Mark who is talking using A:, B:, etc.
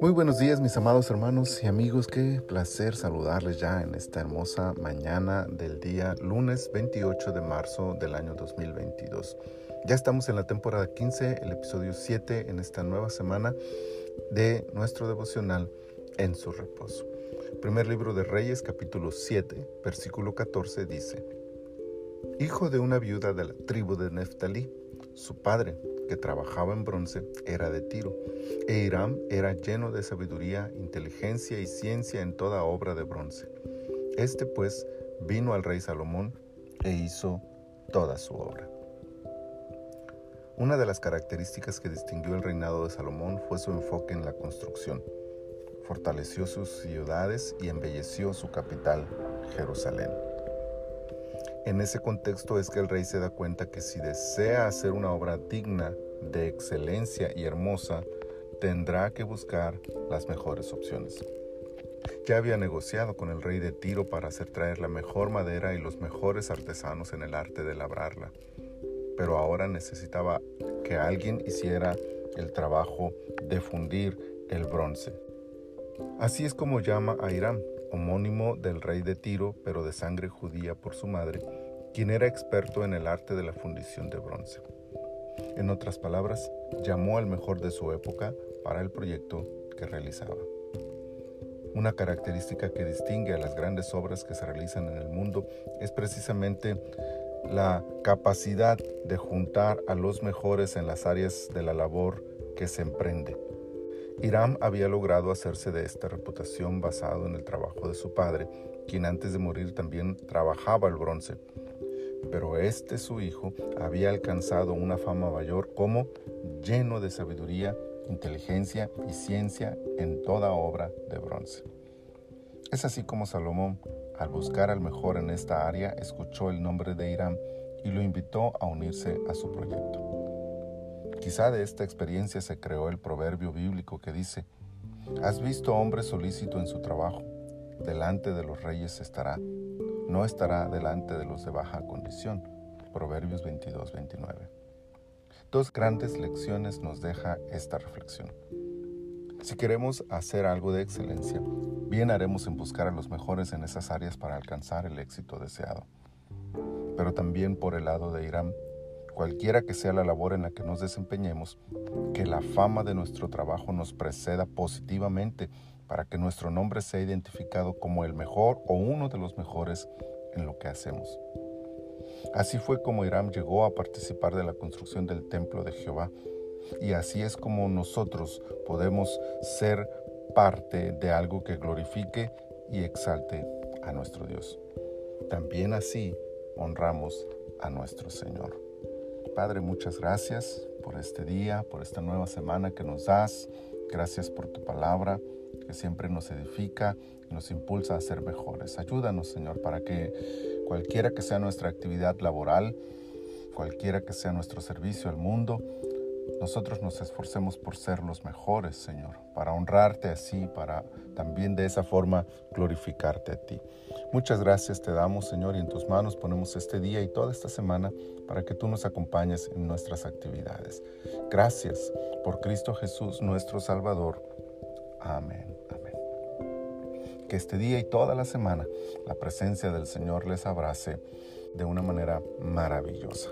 A: Muy buenos días mis amados hermanos y amigos, qué placer saludarles ya en esta hermosa mañana del día lunes 28 de marzo del año 2022. Ya estamos en la temporada 15, el episodio 7 en esta nueva semana de nuestro devocional en su reposo. Primer libro de Reyes capítulo 7, versículo 14 dice, Hijo de una viuda de la tribu de Neftalí, su padre que trabajaba en bronce, era de Tiro, e Hiram era lleno de sabiduría, inteligencia y ciencia en toda obra de bronce. Este pues vino al rey Salomón e hizo toda su obra. Una de las características que distinguió el reinado de Salomón fue su enfoque en la construcción. Fortaleció sus ciudades y embelleció su capital, Jerusalén. En ese contexto es que el rey se da cuenta que si desea hacer una obra digna, de excelencia y hermosa, tendrá que buscar las mejores opciones. Ya había negociado con el rey de Tiro para hacer traer la mejor madera y los mejores artesanos en el arte de labrarla, pero ahora necesitaba que alguien hiciera el trabajo de fundir el bronce. Así es como llama a Irán, homónimo del rey de Tiro, pero de sangre judía por su madre, quien era experto en el arte de la fundición de bronce. En otras palabras, llamó al mejor de su época para el proyecto que realizaba. Una característica que distingue a las grandes obras que se realizan en el mundo es precisamente la capacidad de juntar a los mejores en las áreas de la labor que se emprende. Hiram había logrado hacerse de esta reputación basado en el trabajo de su padre, quien antes de morir también trabajaba el bronce. Pero este su hijo había alcanzado una fama mayor como lleno de sabiduría, inteligencia y ciencia en toda obra de bronce. Es así como Salomón, al buscar al mejor en esta área, escuchó el nombre de Irán y lo invitó a unirse a su proyecto. Quizá de esta experiencia se creó el proverbio bíblico que dice, Has visto hombre solícito en su trabajo, delante de los reyes estará, no estará delante de los de baja condición. Proverbios 22, 29. Dos grandes lecciones nos deja esta reflexión. Si queremos hacer algo de excelencia, bien haremos en buscar a los mejores en esas áreas para alcanzar el éxito deseado. Pero también por el lado de Irán, cualquiera que sea la labor en la que nos desempeñemos, que la fama de nuestro trabajo nos preceda positivamente para que nuestro nombre sea identificado como el mejor o uno de los mejores en lo que hacemos. Así fue como Irán llegó a participar de la construcción del templo de Jehová y así es como nosotros podemos ser parte de algo que glorifique y exalte a nuestro Dios. También así honramos a nuestro Señor. Padre, muchas gracias por este día, por esta nueva semana que nos das. Gracias por tu palabra que siempre nos edifica y nos impulsa a ser mejores. Ayúdanos, Señor, para que cualquiera que sea nuestra actividad laboral, cualquiera que sea nuestro servicio al mundo, nosotros nos esforcemos por ser los mejores, Señor, para honrarte así, para también de esa forma glorificarte a ti. Muchas gracias te damos, Señor, y en tus manos ponemos este día y toda esta semana para que tú nos acompañes en nuestras actividades. Gracias por Cristo Jesús, nuestro Salvador. Amén. Amén. Que este día y toda la semana la presencia del Señor les abrace de una manera maravillosa.